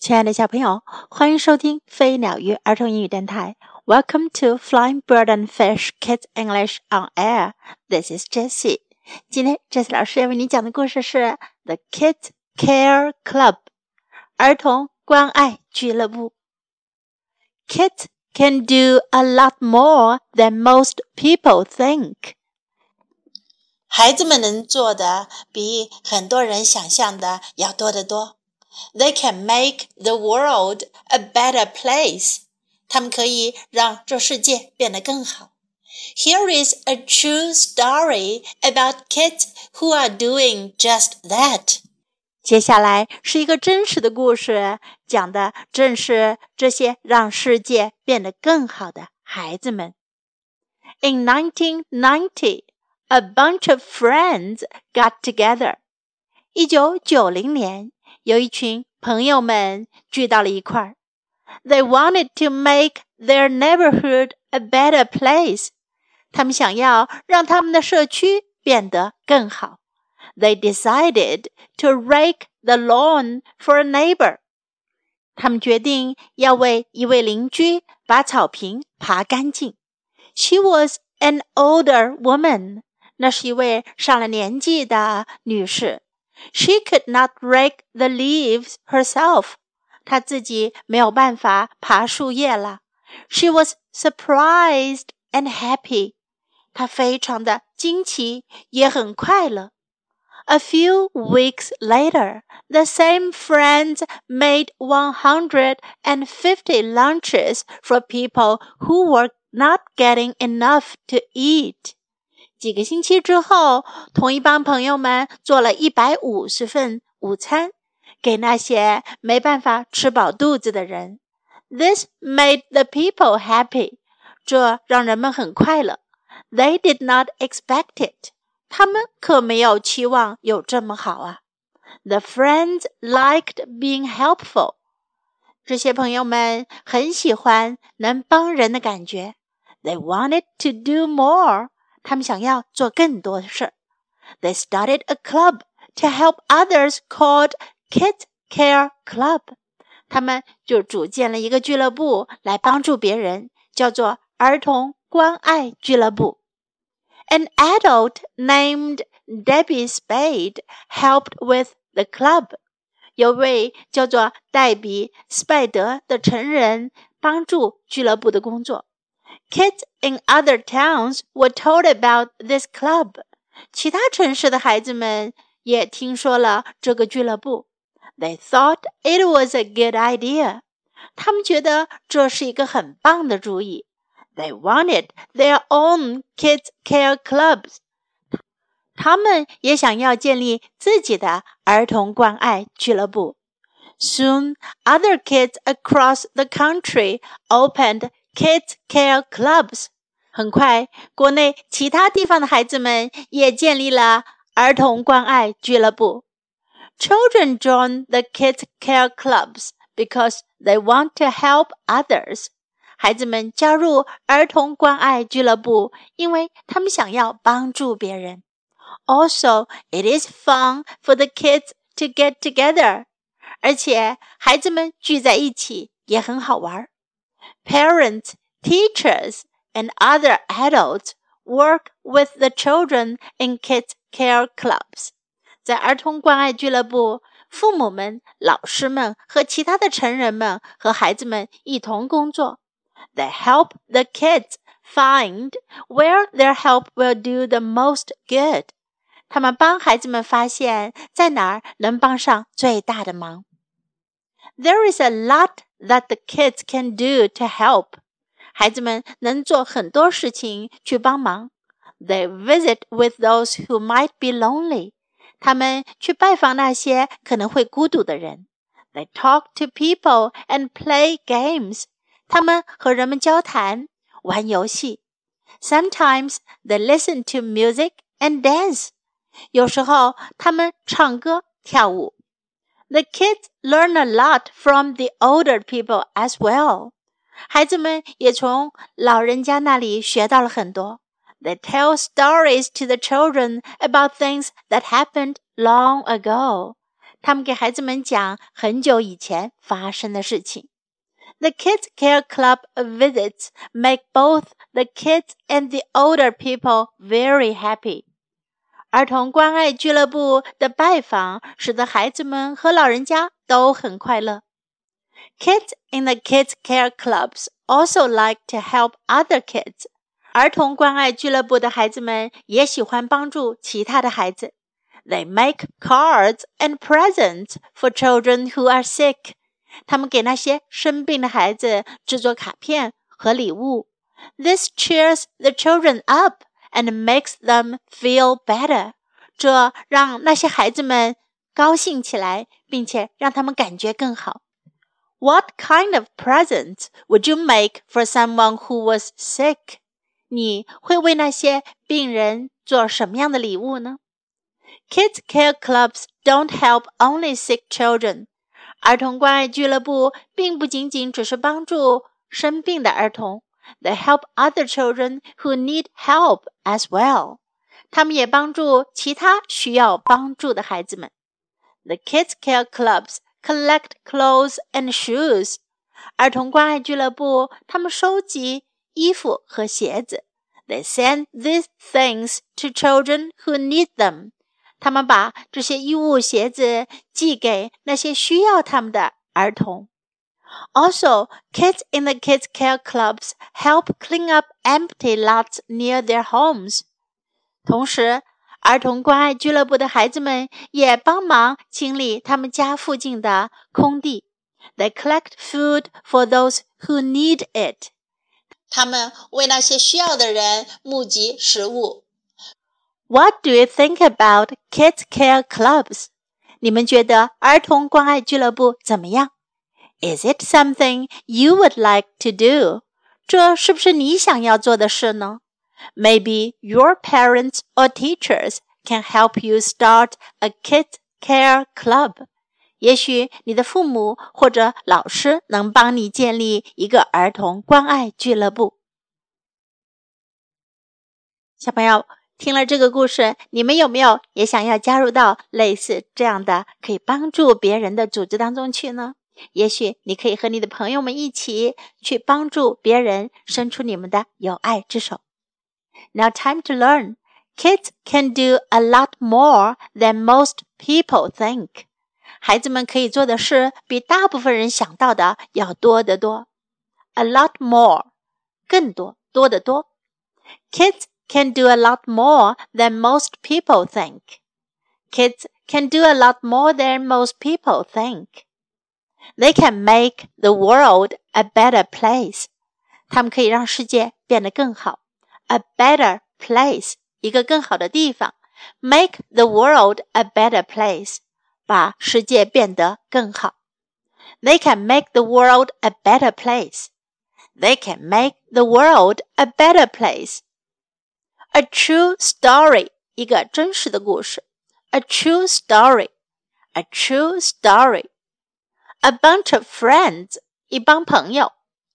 亲爱的小朋友，欢迎收听飞鸟鱼儿童英语电台。Welcome to Flying Bird and Fish Kids English on Air. This is Jessie. 今天 Jessie 老师要为你讲的故事是《The Kid Care Club》儿童关爱俱乐部。Kids can do a lot more than most people think. 孩子们能做的比很多人想象的要多得多。they can make the world a better place. 他们可以让这世界变得更好。Here is a true story about kids who are doing just that. 接下来是一个真实的故事，讲的正是这些让世界变得更好的孩子们。In 1990, a bunch of friends got together. 一九九零年。 有一群朋友们聚到了一块儿。They wanted to make their neighborhood a better place。他们想要让他们的社区变得更好。They decided to rake the lawn for a neighbor。他们决定要为一位邻居把草坪爬干净。She was an older woman。那是一位上了年纪的女士。she could not rake the leaves herself. 她自己没有办法爬树叶了。She was surprised and happy. 她非常的惊奇，也很快乐。A few weeks later, the same friends made 150 lunches for people who were not getting enough to eat. 几个星期之后，同一帮朋友们做了一百五十份午餐，给那些没办法吃饱肚子的人。This made the people happy，这让人们很快乐。They did not expect it，他们可没有期望有这么好啊。The friends liked being helpful，这些朋友们很喜欢能帮人的感觉。They wanted to do more。他们想要做更多的事儿。They started a club to help others called Kid Care Club。他们就组建了一个俱乐部来帮助别人，叫做儿童关爱俱乐部。An adult named Debbie Spaide helped with the club。有位叫做黛比·斯派德的成人帮助俱乐部的工作。Kids in other towns were told about this club. 其他城市的孩子们也听说了这个俱乐部。They thought it was a good idea. 他们觉得这是一个很棒的主意。They wanted their own kids care clubs. 他们也想要建立自己的儿童关爱俱乐部。Soon, other kids across the country opened Kids Care Clubs。很快，国内其他地方的孩子们也建立了儿童关爱俱乐部。Children join the Kids Care Clubs because they want to help others。孩子们加入儿童关爱俱乐部，因为他们想要帮助别人。Also, it is fun for the kids to get together。而且，孩子们聚在一起也很好玩。 Parents, teachers, and other adults work with the children in kids care clubs. 在儿童关爱俱乐部，父母们、老师们和其他的成人们和孩子们一同工作。They help the kids find where their help will do the most good. 他们帮孩子们发现在哪儿能帮上最大的忙。 There is a lot that the kids can do to help. 孩子们能做很多事情去帮忙。They visit with those who might be lonely. 他们去拜访那些可能会孤独的人。They talk to people and play games. 他们和人们交谈、玩游戏。Sometimes they listen to music and dance. 有时候他们唱歌、跳舞。 the kids learn a lot from the older people as well. 孩子们也从老人家那里学到了很多。They tell stories to the children about things that happened long ago. 他们给孩子们讲很久以前发生的事情。The Kids Care Club visits make both the kids and the older people very happy. 儿童关爱俱乐部的拜访使得孩子们和老人家都很快乐。Kids in the kids care clubs also like to help other kids. 儿童关爱俱乐部的孩子们也喜欢帮助其他的孩子。They make cards and presents for children who are sick. 他们给那些生病的孩子制作卡片和礼物。This cheers the children up and makes them feel better. 这让那些孩子们高兴起来，并且让他们感觉更好。What kind of present would you make for someone who was sick? 你会为那些病人做什么样的礼物呢？Kids care clubs don't help only sick children. 儿童关爱俱乐部并不仅仅只是帮助生病的儿童 ，they help other children who need help as well。他们也帮助其他需要帮助的孩子们。The kids care clubs collect clothes and shoes。儿童关爱俱乐部他们收集衣服和鞋子。They send these things to children who need them。他们把这些衣物、鞋子寄给那些需要他们的儿童。 Also, kids in the kids care clubs help clean up empty lots near their homes. 同时，儿童关爱俱乐部的孩子们也帮忙清理他们家附近的空地。They collect food for those who need it. 他们为那些需要的人募集食物。what do you think about kids care clubs? 你们觉得儿童关爱俱乐部怎么样 ？Is it something you would like to do? 这是不是你想要做的事呢？Maybe your parents or teachers can help you start a kid care club. 也许你的父母或者老师能帮你建立一个儿童关爱俱乐部。小朋友。听了这个故事，你们有没有也想要加入到类似这样的可以帮助别人的组织当中去呢？也许你可以和你的朋友们一起去帮助别人，伸出你们的友爱之手。Now time to learn. Kids can do a lot more than most people think. 孩子们可以做的事比大部分人想到的要多得多。A lot more，更多，多得多。Kids can do a lot more than most people think. Kids can do a lot more than most people think. They can make the world a better place. 他们可以让世界变得更好。A better place，一个更好的地方。Make the world a better place，把世界变得更好。They can make the world a better place. They can make the world a better place. A true story，一个真实的故事。A true story，a true story。 A bunch of friends，一帮朋友。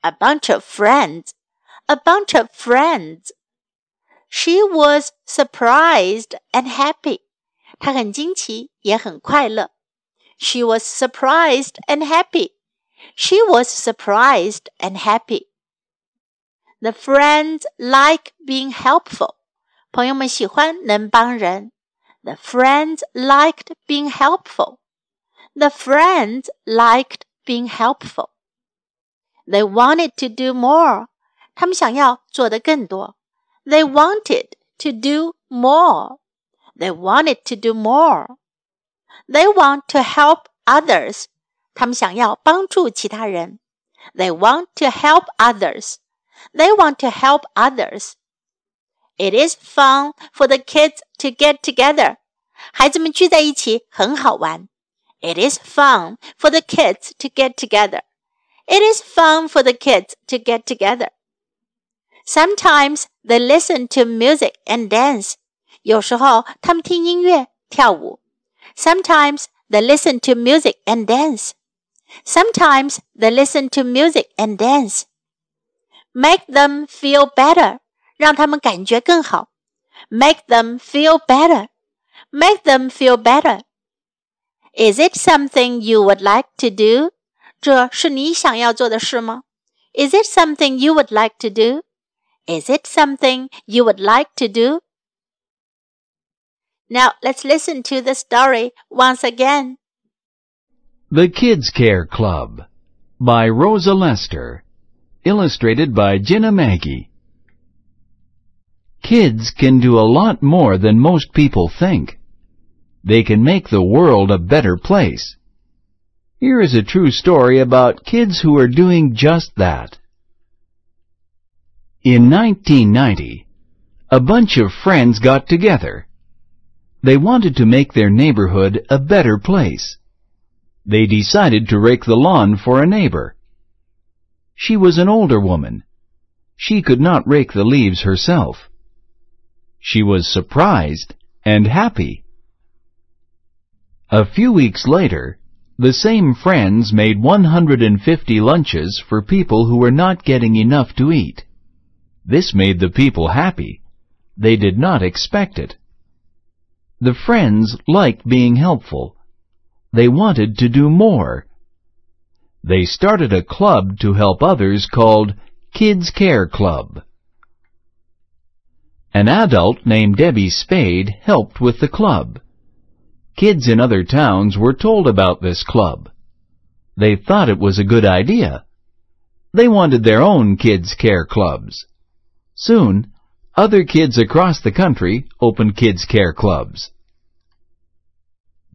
A bunch of friends，a bunch of friends。She was surprised and happy。她很惊奇，也很快乐。She was surprised and happy. She was surprised and happy. The friends like being helpful. 朋友们喜欢能帮人。The friends liked being helpful. The friends liked being helpful. They wanted to do more. 他们想要做的更多。They wanted to do more. They wanted to do more. They want to help others. 他们想要帮助其他人。They want to help others. They want to help others. It is fun for the kids to get together. 孩子们聚在一起很好玩。 It is fun for the kids to get together. It is fun for the kids to get together. Sometimes they listen to music and dance. 有时候他们听音乐跳舞。Sometimes they listen to music and dance. Sometimes they listen to music and dance. Make them feel better. 让他们感觉更好，make them feel better，make them feel better。 Is it something you would like to do? 这是你想要做的事吗？Is it something you would like to do? Is it something you would like to do? Now let's listen to the story once again. The Kids Care Club by Rosa Lester. Illustrated by Jenna Maggie. Kids can do a lot more than most people think. They can make the world a better place. Here is a true story about kids who are doing just that. In 1990, a bunch of friends got together. They wanted to make their neighborhood a better place. They decided to rake the lawn for a neighbor. She was an older woman. She could not rake the leaves herself. She was surprised and happy. A few weeks later, the same friends made 150 lunches for people who were not getting enough to eat. This made the people happy. They did not expect it. The friends liked being helpful. They wanted to do more. They started a club to help others called Kids Care Club. An adult named Debbie Spaide helped with the club. Kids in other towns were told about this club. They thought it was a good idea. They wanted their own kids' care clubs. Soon, other kids across the country opened kids' care clubs.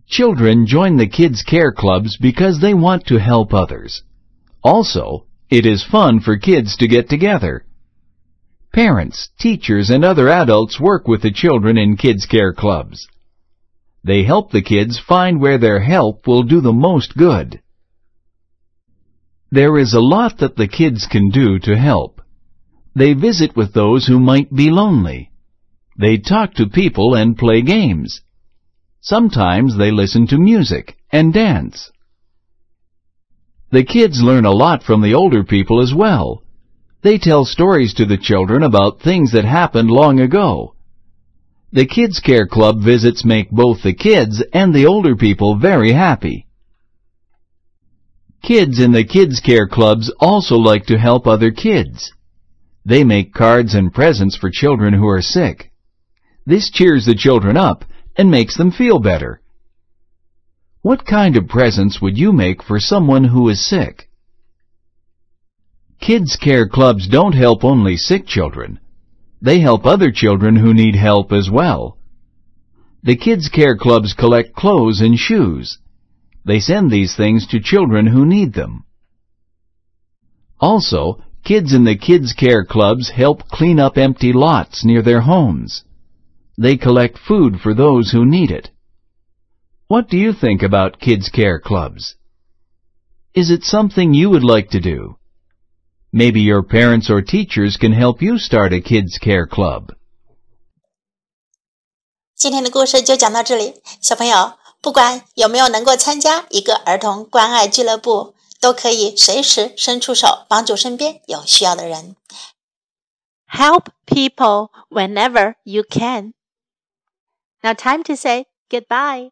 Children join the kids' care clubs because they want to help others. Also, it is fun for kids to get together. Parents, teachers, and other adults work with the children in kids' care clubs. They help the kids find where their help will do the most good. There is a lot that the kids can do to help. They visit with those who might be lonely. They talk to people and play games. Sometimes they listen to music and dance. The kids learn a lot from the older people as well. They tell stories to the children about things that happened long ago. The Kids Care Club visits make both the kids and the older people very happy. Kids in the Kids Care Clubs also like to help other kids. They make cards and presents for children who are sick. This cheers the children up and makes them feel better. What kind of presents would you make for someone who is sick? Kids Care Clubs don't help only sick children. They help other children who need help as well. The Kids Care Clubs collect clothes and shoes. They send these things to children who need them. Also, kids in the Kids Care Clubs help clean up empty lots near their homes. They collect food for those who need it. What do you think about Kids Care Clubs? Is it something you would like to do? Maybe your parents or teachers can help you start a kids care club. 今天的故事就讲到这里，小朋友，不管有没有能够参加一个儿童关爱俱乐部，都可以随时伸出手帮助身边有需要的人。Help people whenever you can. Now, time to say goodbye.